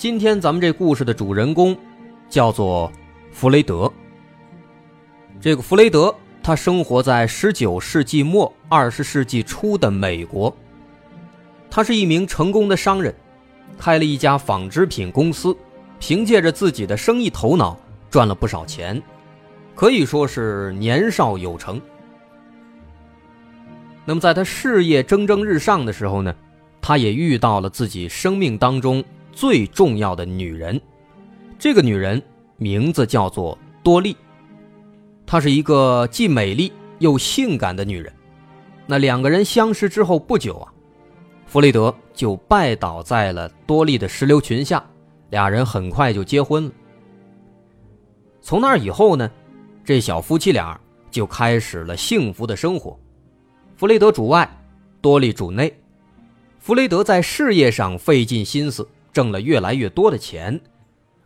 今天咱们这故事的主人公叫做弗雷德。这个弗雷德，他生活在十九世纪末二十世纪初的美国。他是一名成功的商人，开了一家纺织品公司，凭借着自己的生意头脑赚了不少钱，可以说是年少有成。那么在他事业蒸蒸日上的时候呢，他也遇到了自己生命当中。最重要的女人，这个女人名字叫做多莉，她是一个既美丽又性感的女人。那两个人相识之后不久啊，弗雷德就拜倒在了多莉的石榴裙下，俩人很快就结婚了。从那以后呢，这小夫妻俩就开始了幸福的生活。弗雷德主外，多莉主内。弗雷德在事业上费尽心思。挣了越来越多的钱，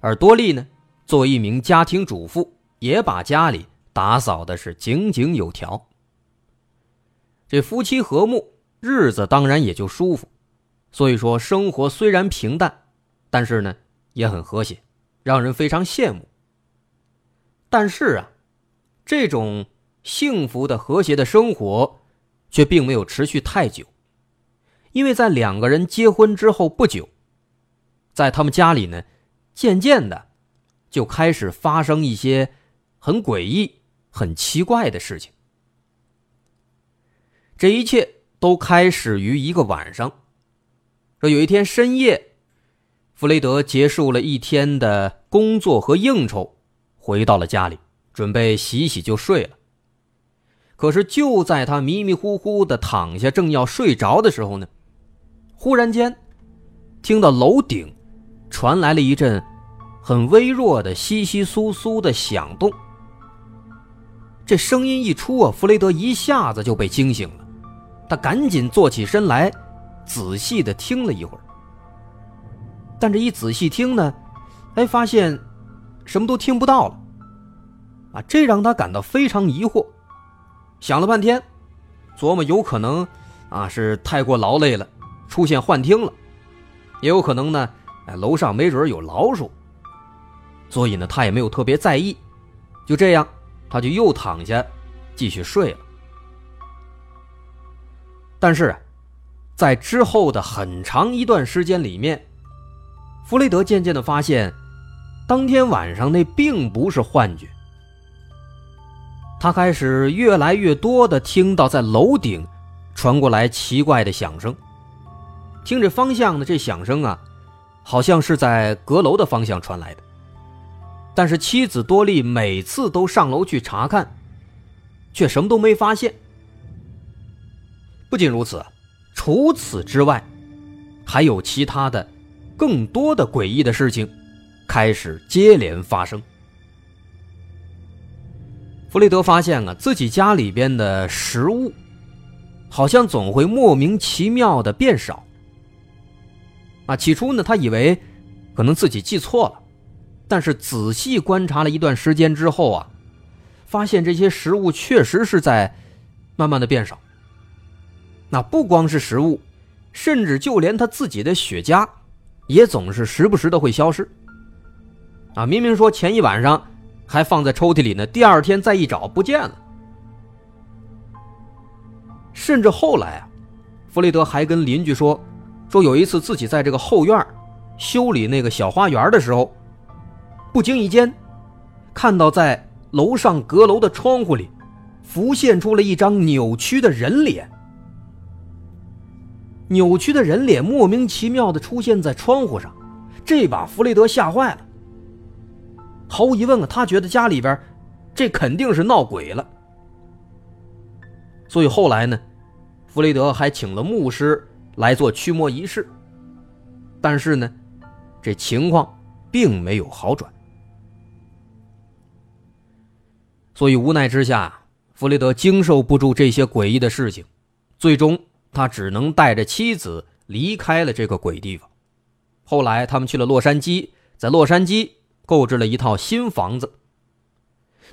而多莉呢，作为一名家庭主妇，也把家里打扫的是井井有条。这夫妻和睦，日子当然也就舒服。所以说，生活虽然平淡，但是呢，也很和谐，让人非常羡慕。但是啊，这种幸福的和谐的生活，却并没有持续太久，因为在两个人结婚之后不久。在他们家里呢，渐渐的就开始发生一些很诡异、很奇怪的事情。这一切都开始于一个晚上。说有一天深夜，弗雷德结束了一天的工作和应酬，回到了家里，准备洗洗就睡了。可是就在他迷迷糊糊的躺下，正要睡着的时候呢，忽然间听到楼顶。传来了一阵很微弱的窸窸窣窣的响动。这声音一出啊，弗雷德一下子就被惊醒了。他赶紧坐起身来，仔细的听了一会儿。但这一仔细听呢，哎，发现什么都听不到了。啊，这让他感到非常疑惑。想了半天，琢磨有可能啊是太过劳累了，出现幻听了，也有可能呢。哎，楼上没准有老鼠，所以呢，他也没有特别在意。就这样，他就又躺下，继续睡了。但是，在之后的很长一段时间里面，弗雷德渐渐的发现，当天晚上那并不是幻觉。他开始越来越多的听到在楼顶传过来奇怪的响声，听着方向的这响声啊。好像是在阁楼的方向传来的，但是妻子多莉每次都上楼去查看，却什么都没发现。不仅如此，除此之外，还有其他的、更多的诡异的事情开始接连发生。弗雷德发现啊，自己家里边的食物，好像总会莫名其妙的变少。啊，起初呢，他以为可能自己记错了，但是仔细观察了一段时间之后啊，发现这些食物确实是在慢慢的变少。那不光是食物，甚至就连他自己的雪茄，也总是时不时的会消失。啊，明明说前一晚上还放在抽屉里呢，第二天再一找不见了。甚至后来啊，弗雷德还跟邻居说。说有一次自己在这个后院修理那个小花园的时候，不经意间看到在楼上阁楼的窗户里浮现出了一张扭曲的人脸。扭曲的人脸莫名其妙的出现在窗户上，这把弗雷德吓坏了。毫无疑问啊，他觉得家里边这肯定是闹鬼了。所以后来呢，弗雷德还请了牧师。来做驱魔仪式，但是呢，这情况并没有好转。所以无奈之下，弗雷德经受不住这些诡异的事情，最终他只能带着妻子离开了这个鬼地方。后来他们去了洛杉矶，在洛杉矶购置了一套新房子。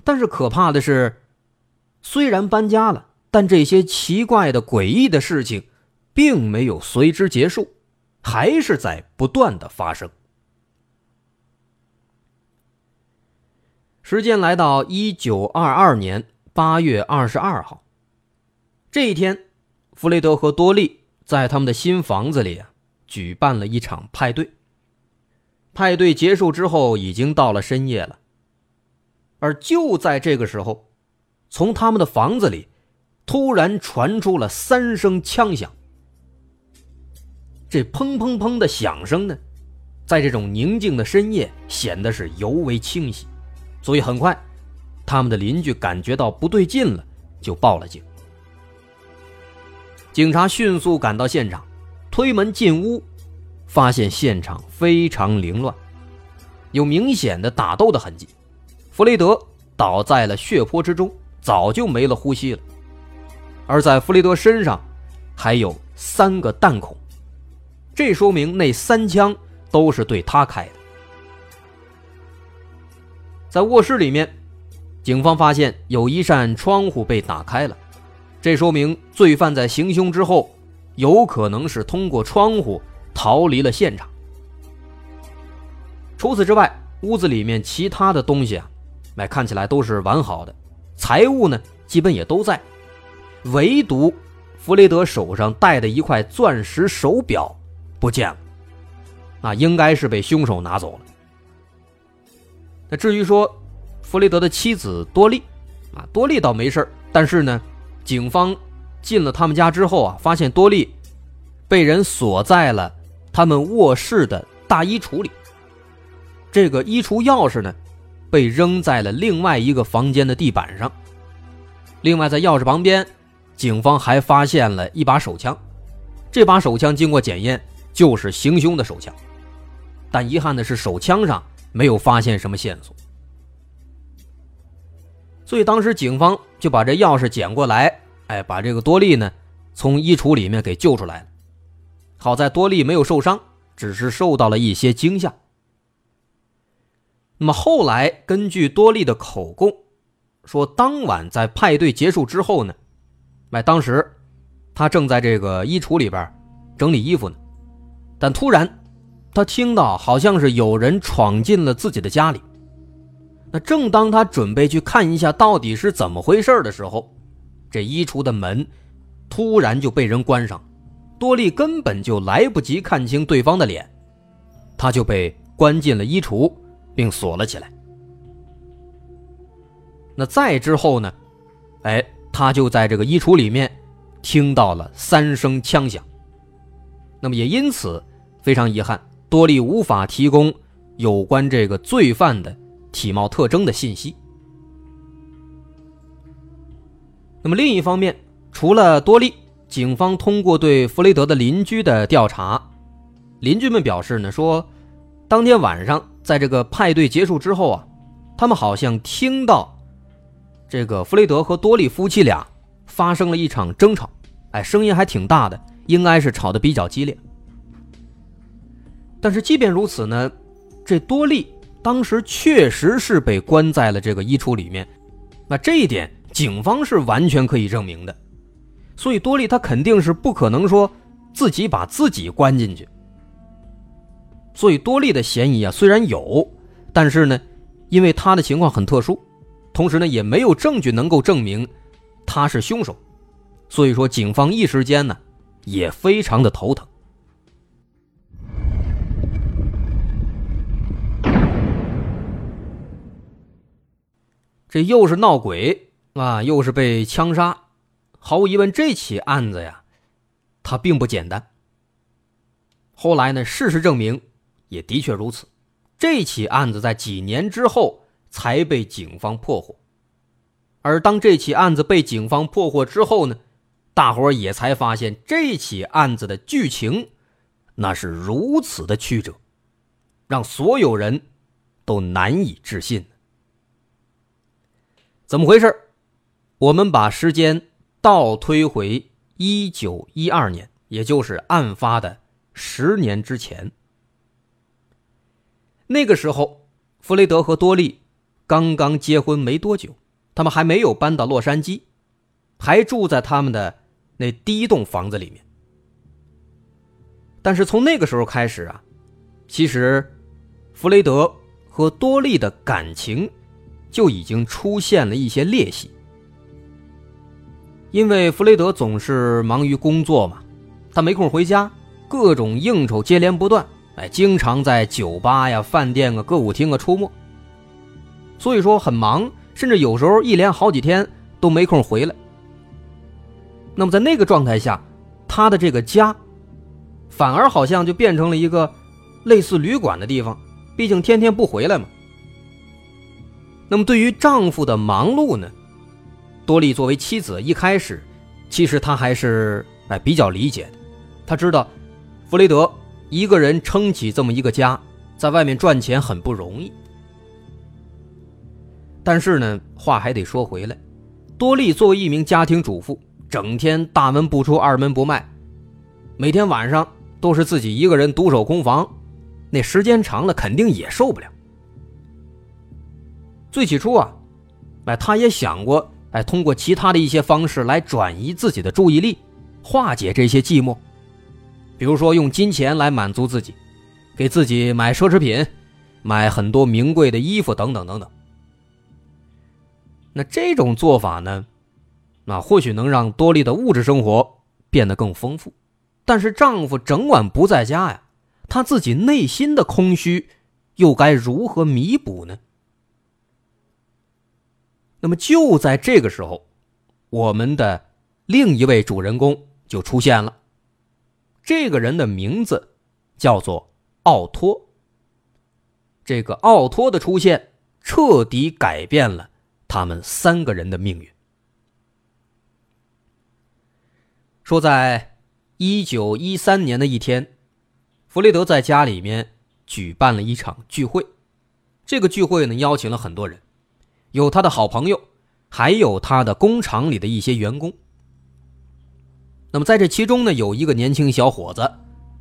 但是可怕的是，虽然搬家了，但这些奇怪的、诡异的事情，并没有随之结束，还是在不断的发生。时间来到一九二二年八月二十二号，这一天，弗雷德和多利在他们的新房子里啊，举办了一场派对。派对结束之后，已经到了深夜了。而就在这个时候，从他们的房子里突然传出了三声枪响。这砰砰砰的响声呢，在这种宁静的深夜显得是尤为清晰，所以很快，他们的邻居感觉到不对劲了，就报了警。警察迅速赶到现场，推门进屋，发现现场非常凌乱，有明显的打斗的痕迹。弗雷德倒在了血泊之中，早就没了呼吸了。而在弗雷德身上，还有三个弹孔，这说明那三枪都是对他开的。在卧室里面，警方发现有一扇窗户被打开了，这说明罪犯在行凶之后，有可能是通过窗户逃离了现场。除此之外，屋子里面其他的东西啊。那看起来都是完好的，财物呢基本也都在，唯独弗雷德手上戴的一块钻石手表不见了，啊，应该是被凶手拿走了。那至于说弗雷德的妻子多莉，啊，多莉倒没事但是呢，警方进了他们家之后啊，发现多莉被人锁在了他们卧室的大衣橱里，这个衣橱钥匙呢？被扔在了另外一个房间的地板上。另外，在钥匙旁边，警方还发现了一把手枪。这把手枪经过检验，就是行凶的手枪。但遗憾的是，手枪上没有发现什么线索。所以，当时警方就把这钥匙捡过来，哎，把这个多利呢从衣橱里面给救出来了。好在多利没有受伤，只是受到了一些惊吓。那么后来，根据多利的口供，说当晚在派对结束之后呢，哎，当时他正在这个衣橱里边整理衣服呢，但突然他听到好像是有人闯进了自己的家里。那正当他准备去看一下到底是怎么回事的时候，这衣橱的门突然就被人关上，多利根本就来不及看清对方的脸，他就被关进了衣橱。并锁了起来。那再之后呢？哎，他就在这个衣橱里面听到了三声枪响。那么也因此非常遗憾，多利无法提供有关这个罪犯的体貌特征的信息。那么另一方面，除了多利，警方通过对弗雷德的邻居的调查，邻居们表示呢说，当天晚上。在这个派对结束之后啊，他们好像听到这个弗雷德和多利夫妻俩发生了一场争吵，哎，声音还挺大的，应该是吵得比较激烈。但是即便如此呢，这多利当时确实是被关在了这个衣橱里面，那这一点警方是完全可以证明的，所以多利他肯定是不可能说自己把自己关进去。所以多利的嫌疑啊，虽然有，但是呢，因为他的情况很特殊，同时呢，也没有证据能够证明他是凶手，所以说警方一时间呢，也非常的头疼。这又是闹鬼啊，又是被枪杀，毫无疑问，这起案子呀，它并不简单。后来呢，事实证明。也的确如此，这起案子在几年之后才被警方破获，而当这起案子被警方破获之后呢，大伙儿也才发现这起案子的剧情那是如此的曲折，让所有人都难以置信。怎么回事？我们把时间倒推回一九一二年，也就是案发的十年之前。那个时候，弗雷德和多莉刚刚结婚没多久，他们还没有搬到洛杉矶，还住在他们的那第一栋房子里面。但是从那个时候开始啊，其实弗雷德和多莉的感情就已经出现了一些裂隙，因为弗雷德总是忙于工作嘛，他没空回家，各种应酬接连不断。哎，经常在酒吧呀、饭店啊、歌舞厅啊出没，所以说很忙，甚至有时候一连好几天都没空回来。那么在那个状态下，他的这个家，反而好像就变成了一个类似旅馆的地方，毕竟天天不回来嘛。那么对于丈夫的忙碌呢，多莉作为妻子，一开始其实她还是哎比较理解的，她知道弗雷德。一个人撑起这么一个家，在外面赚钱很不容易。但是呢，话还得说回来，多莉作为一名家庭主妇，整天大门不出二门不迈，每天晚上都是自己一个人独守空房，那时间长了肯定也受不了。最起初啊，哎，他也想过，哎，通过其他的一些方式来转移自己的注意力，化解这些寂寞。比如说，用金钱来满足自己，给自己买奢侈品，买很多名贵的衣服等等等等。那这种做法呢，那或许能让多莉的物质生活变得更丰富，但是丈夫整晚不在家呀，她自己内心的空虚又该如何弥补呢？那么就在这个时候，我们的另一位主人公就出现了。这个人的名字叫做奥托。这个奥托的出现，彻底改变了他们三个人的命运。说，在一九一三年的一天，弗雷德在家里面举办了一场聚会。这个聚会呢，邀请了很多人，有他的好朋友，还有他的工厂里的一些员工。那么在这其中呢，有一个年轻小伙子，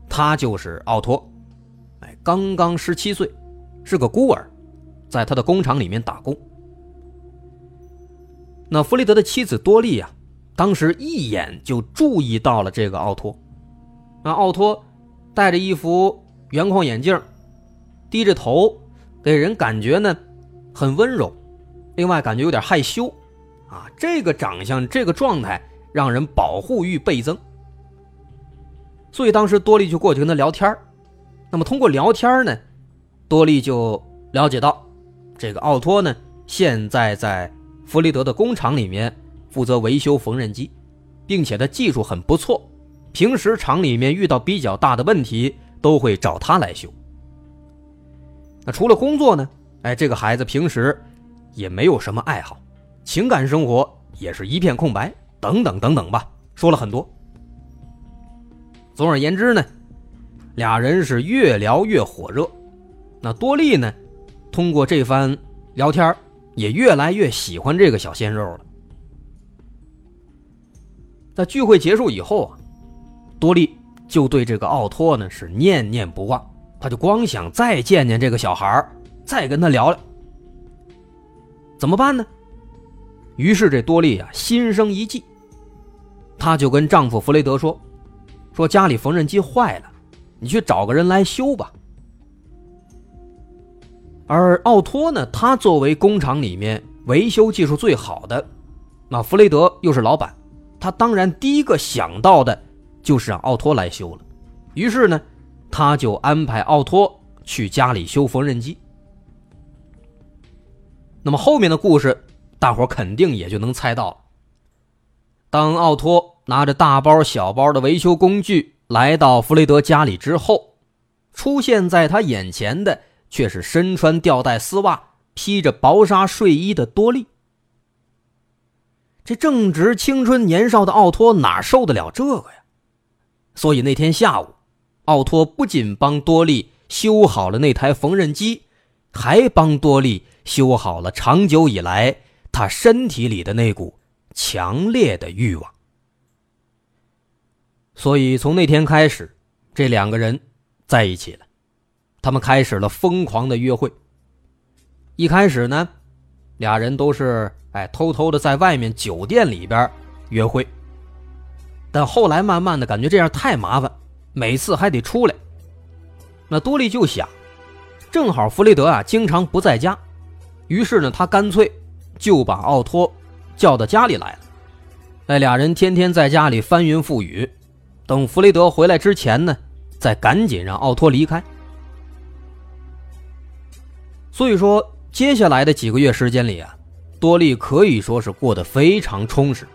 他就是奥托，哎，刚刚十七岁，是个孤儿，在他的工厂里面打工。那弗雷德的妻子多莉呀，当时一眼就注意到了这个奥托。那奥托戴着一副圆框眼镜，低着头，给人感觉呢很温柔，另外感觉有点害羞，啊，这个长相，这个状态。让人保护欲倍增，所以当时多利就过去跟他聊天那么通过聊天呢，多利就了解到，这个奥托呢现在在弗雷德的工厂里面负责维修缝纫机，并且他技术很不错，平时厂里面遇到比较大的问题都会找他来修。那除了工作呢，哎，这个孩子平时也没有什么爱好，情感生活也是一片空白。等等等等吧，说了很多。总而言之呢，俩人是越聊越火热。那多利呢，通过这番聊天也越来越喜欢这个小鲜肉了。在聚会结束以后啊，多利就对这个奥托呢是念念不忘，他就光想再见见这个小孩再跟他聊聊。怎么办呢？于是这多利啊心生一计。她就跟丈夫弗雷德说：“说家里缝纫机坏了，你去找个人来修吧。”而奥托呢，他作为工厂里面维修技术最好的，那弗雷德又是老板，他当然第一个想到的就是让奥托来修了。于是呢，他就安排奥托去家里修缝纫机。那么后面的故事，大伙肯定也就能猜到了。当奥托拿着大包小包的维修工具来到弗雷德家里之后，出现在他眼前的却是身穿吊带丝袜、披着薄纱睡衣的多莉。这正值青春年少的奥托哪受得了这个呀？所以那天下午，奥托不仅帮多莉修好了那台缝纫机，还帮多莉修好了长久以来他身体里的那股强烈的欲望。所以从那天开始，这两个人在一起了，他们开始了疯狂的约会。一开始呢，俩人都是哎偷偷的在外面酒店里边约会，但后来慢慢的感觉这样太麻烦，每次还得出来。那多利就想，正好弗雷德啊经常不在家，于是呢他干脆就把奥托叫到家里来了。哎，俩人天天在家里翻云覆雨，等弗雷德回来之前呢，再赶紧让奥托离开。所以说。接下来的几个月时间里啊，多利可以说是过得非常充实。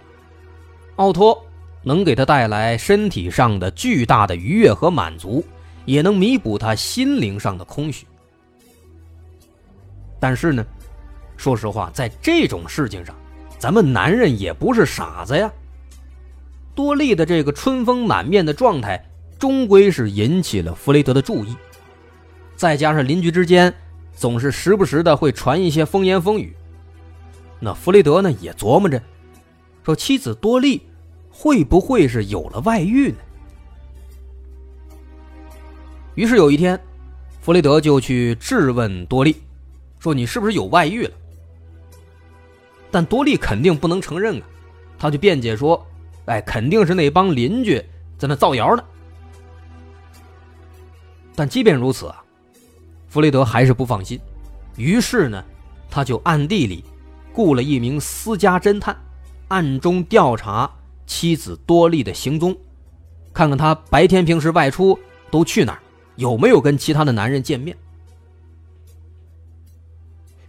奥托能给他带来身体上的巨大的愉悦和满足，也能弥补他心灵上的空虚。但是呢，说实话，在这种事情上，咱们男人也不是傻子呀。多利的这个春风满面的状态，终归是引起了弗雷德的注意，再加上邻居之间。总是时不时的会传一些风言风语，那弗雷德呢也琢磨着，说妻子多莉会不会是有了外遇呢？于是有一天，弗雷德就去质问多莉，说你是不是有外遇了？但多莉肯定不能承认啊，他就辩解说，哎，肯定是那帮邻居在那造谣呢。但即便如此啊。弗雷德还是不放心，于是呢，他就暗地里雇了一名私家侦探，暗中调查妻子多莉的行踪，看看她白天平时外出都去哪儿，有没有跟其他的男人见面。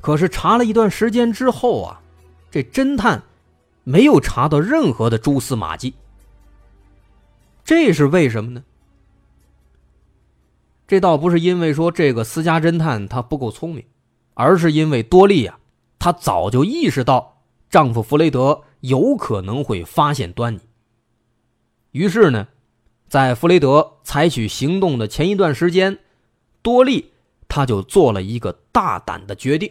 可是查了一段时间之后啊，这侦探没有查到任何的蛛丝马迹。这是为什么呢？这倒不是因为说这个私家侦探他不够聪明，而是因为多莉呀，她早就意识到丈夫弗雷德有可能会发现端倪。于是呢，在弗雷德采取行动的前一段时间，多莉她就做了一个大胆的决定。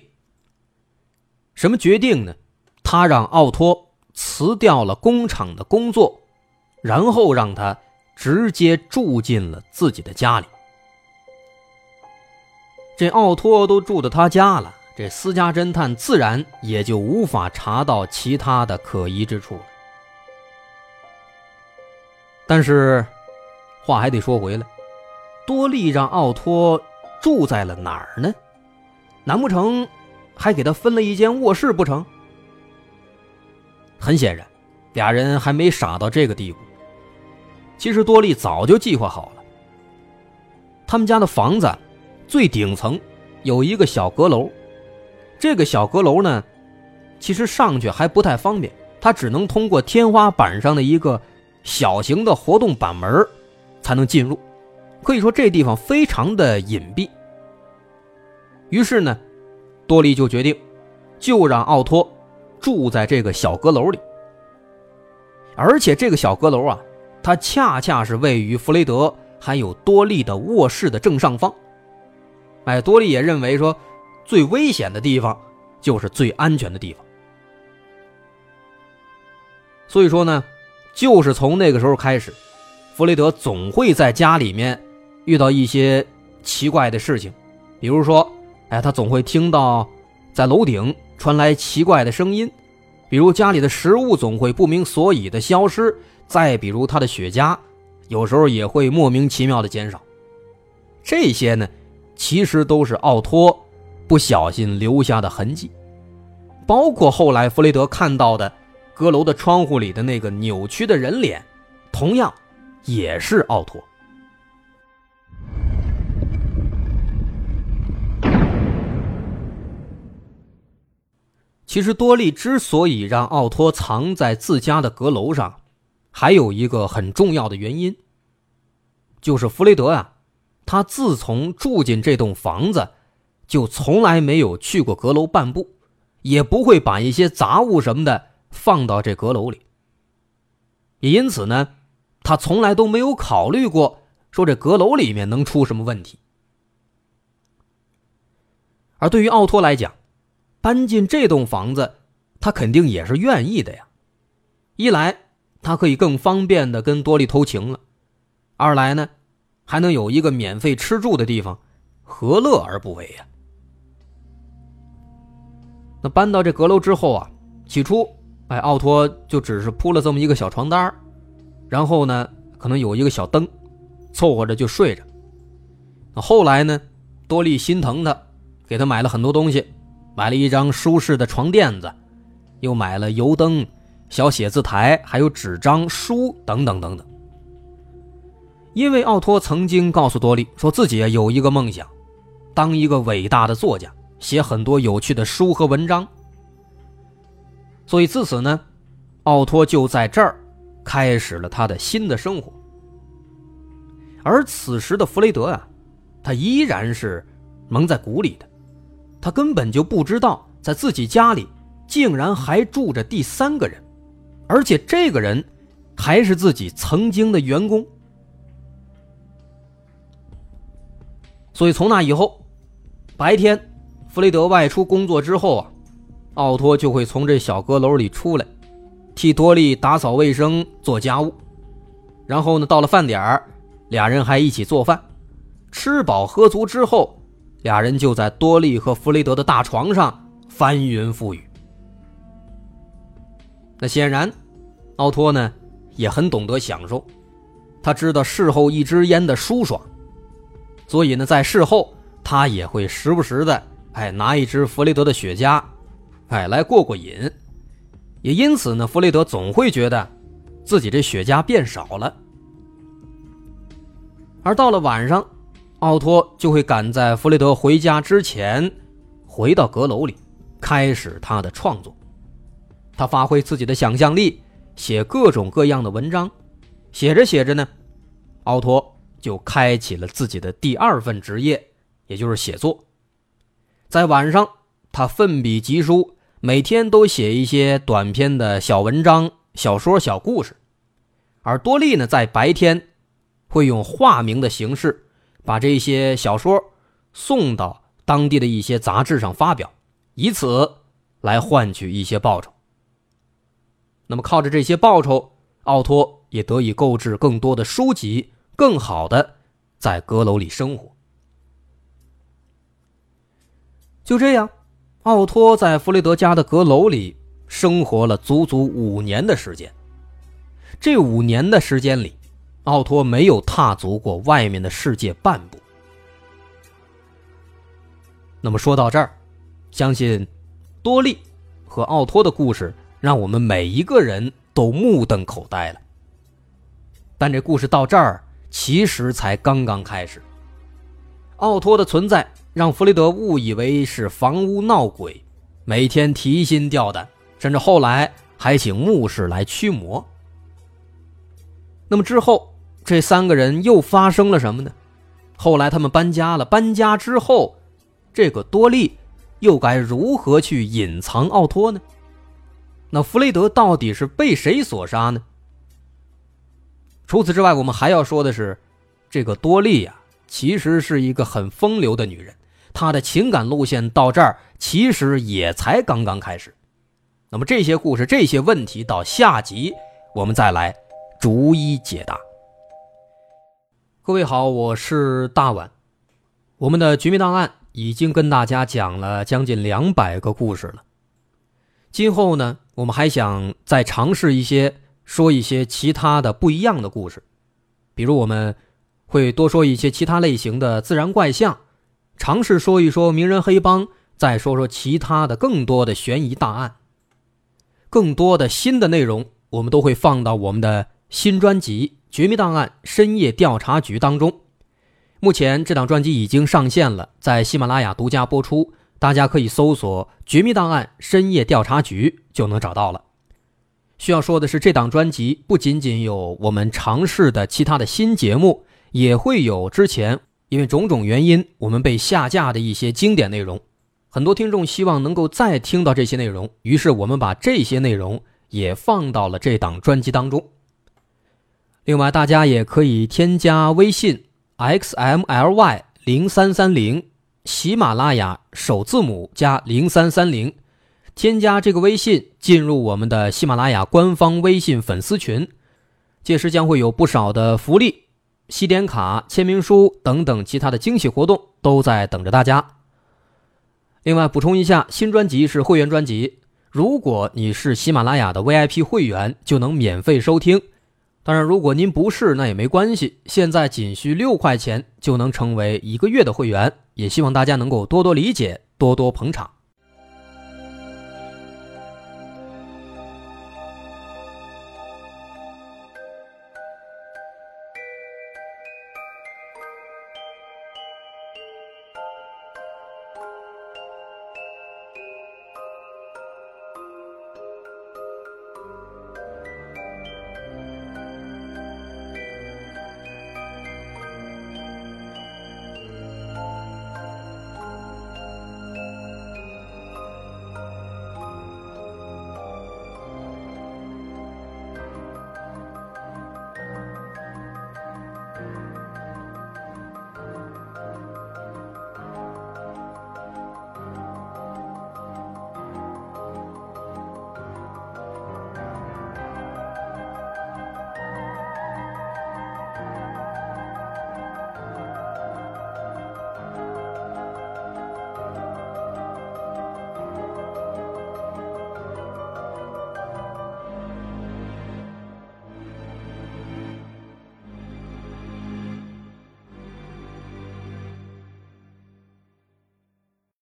什么决定呢？他让奥托辞掉了工厂的工作，然后让他直接住进了自己的家里。这奥托都住到他家了，这私家侦探自然也就无法查到其他的可疑之处了。但是，话还得说回来，多利让奥托住在了哪儿呢？难不成还给他分了一间卧室不成？很显然，俩人还没傻到这个地步。其实多利早就计划好了，他们家的房子。最顶层有一个小阁楼，这个小阁楼呢，其实上去还不太方便，它只能通过天花板上的一个小型的活动板门才能进入。可以说这地方非常的隐蔽。于是呢，多利就决定，就让奥托住在这个小阁楼里。而且这个小阁楼啊，它恰恰是位于弗雷德还有多利的卧室的正上方。哎，多利也认为说，最危险的地方就是最安全的地方。所以说呢，就是从那个时候开始，弗雷德总会在家里面遇到一些奇怪的事情，比如说，哎，他总会听到在楼顶传来奇怪的声音，比如家里的食物总会不明所以的消失，再比如他的雪茄有时候也会莫名其妙的减少，这些呢。其实都是奥托不小心留下的痕迹，包括后来弗雷德看到的阁楼的窗户里的那个扭曲的人脸，同样也是奥托。其实多利之所以让奥托藏在自家的阁楼上，还有一个很重要的原因，就是弗雷德啊。他自从住进这栋房子，就从来没有去过阁楼半步，也不会把一些杂物什么的放到这阁楼里。也因此呢，他从来都没有考虑过说这阁楼里面能出什么问题。而对于奥托来讲，搬进这栋房子，他肯定也是愿意的呀。一来，他可以更方便的跟多莉偷情了；二来呢，还能有一个免费吃住的地方，何乐而不为呀？那搬到这阁楼之后啊，起初，哎，奥托就只是铺了这么一个小床单然后呢，可能有一个小灯，凑合着就睡着。那后来呢，多莉心疼他，给他买了很多东西，买了一张舒适的床垫子，又买了油灯、小写字台，还有纸张、书等等等等。因为奥托曾经告诉多利，说自己有一个梦想，当一个伟大的作家。写很多有趣的书和文章，所以自此呢，奥托就在这儿开始了他的新的生活。而此时的弗雷德啊，他依然是蒙在鼓里的，他根本就不知道在自己家里竟然还住着第三个人，而且这个人还是自己曾经的员工。所以从那以后，白天。弗雷德外出工作之后啊，奥托就会从这小阁楼里出来，替多莉打扫卫生、做家务。然后呢，到了饭点儿，俩人还一起做饭。吃饱喝足之后，俩人就在多利和弗雷德的大床上翻云覆雨。那显然，奥托呢也很懂得享受，他知道事后一支烟的舒爽，所以呢，在事后他也会时不时的。哎，拿一支弗雷德的雪茄，哎，来过过瘾。也因此呢，弗雷德总会觉得自己这雪茄变少了。而到了晚上，奥托就会赶在弗雷德回家之前，回到阁楼里，开始他的创作。他发挥自己的想象力，写各种各样的文章。写着写着呢，奥托就开启了自己的第二份职业，也就是写作。在晚上，他奋笔疾书，每天都写一些短篇的小文章、小说、小故事。而多利呢，在白天会用化名的形式，把这些小说送到当地的一些杂志上发表，以此来换取一些报酬。那么，靠着这些报酬，奥托也得以购置更多的书籍，更好的在阁楼里生活。就这样，奥托在弗雷德家的阁楼里生活了足足五年的时间。这五年的时间里，奥托没有踏足过外面的世界半步。那么说到这儿，相信多利和奥托的故事让我们每一个人都目瞪口呆了。但这故事到这儿其实才刚刚开始。奥托的存在。让弗雷德误以为是房屋闹鬼，每天提心吊胆，甚至后来还请牧师来驱魔。那么之后，这三个人又发生了什么呢？后来他们搬家了，搬家之后，这个多利又该如何去隐藏奥托呢？那弗雷德到底是被谁所杀呢？除此之外，我们还要说的是，这个多利呀，其实是一个很风流的女人。她的情感路线到这儿其实也才刚刚开始，那么这些故事、这些问题到下集我们再来逐一解答。各位好，我是大碗，我们的绝密档案已经跟大家讲了将近两百个故事了，今后呢，我们还想再尝试一些说一些其他的不一样的故事，比如我们会多说一些其他类型的自然怪象。尝试说一说名人黑帮，再说说其他的更多的悬疑大案。更多的新的内容，我们都会放到我们的新专辑《绝密档案：深夜调查局》当中。目前这档专辑已经上线了，在喜马拉雅独家播出，大家可以搜索《绝密档案：深夜调查局》就能找到了。需要说的是，这档专辑不仅仅有我们尝试的其他的新节目，也会有之前。因为种种原因，我们被下架的一些经典内容，很多听众希望能够再听到这些内容，于是我们把这些内容也放到了这档专辑当中。另外，大家也可以添加微信 xmly 零三三零喜马拉雅首字母加零三三零，添加这个微信进入我们的喜马拉雅官方微信粉丝群，届时将会有不少的福利、西点卡、签名书等等其他的惊喜活动都在等着大家。另外补充一下，新专辑是会员专辑，如果你是喜马拉雅的 VIP 会员，就能免费收听。当然，如果您不是，那也没关系。现在仅需六块钱就能成为一个月的会员，也希望大家能够多多理解，多多捧场。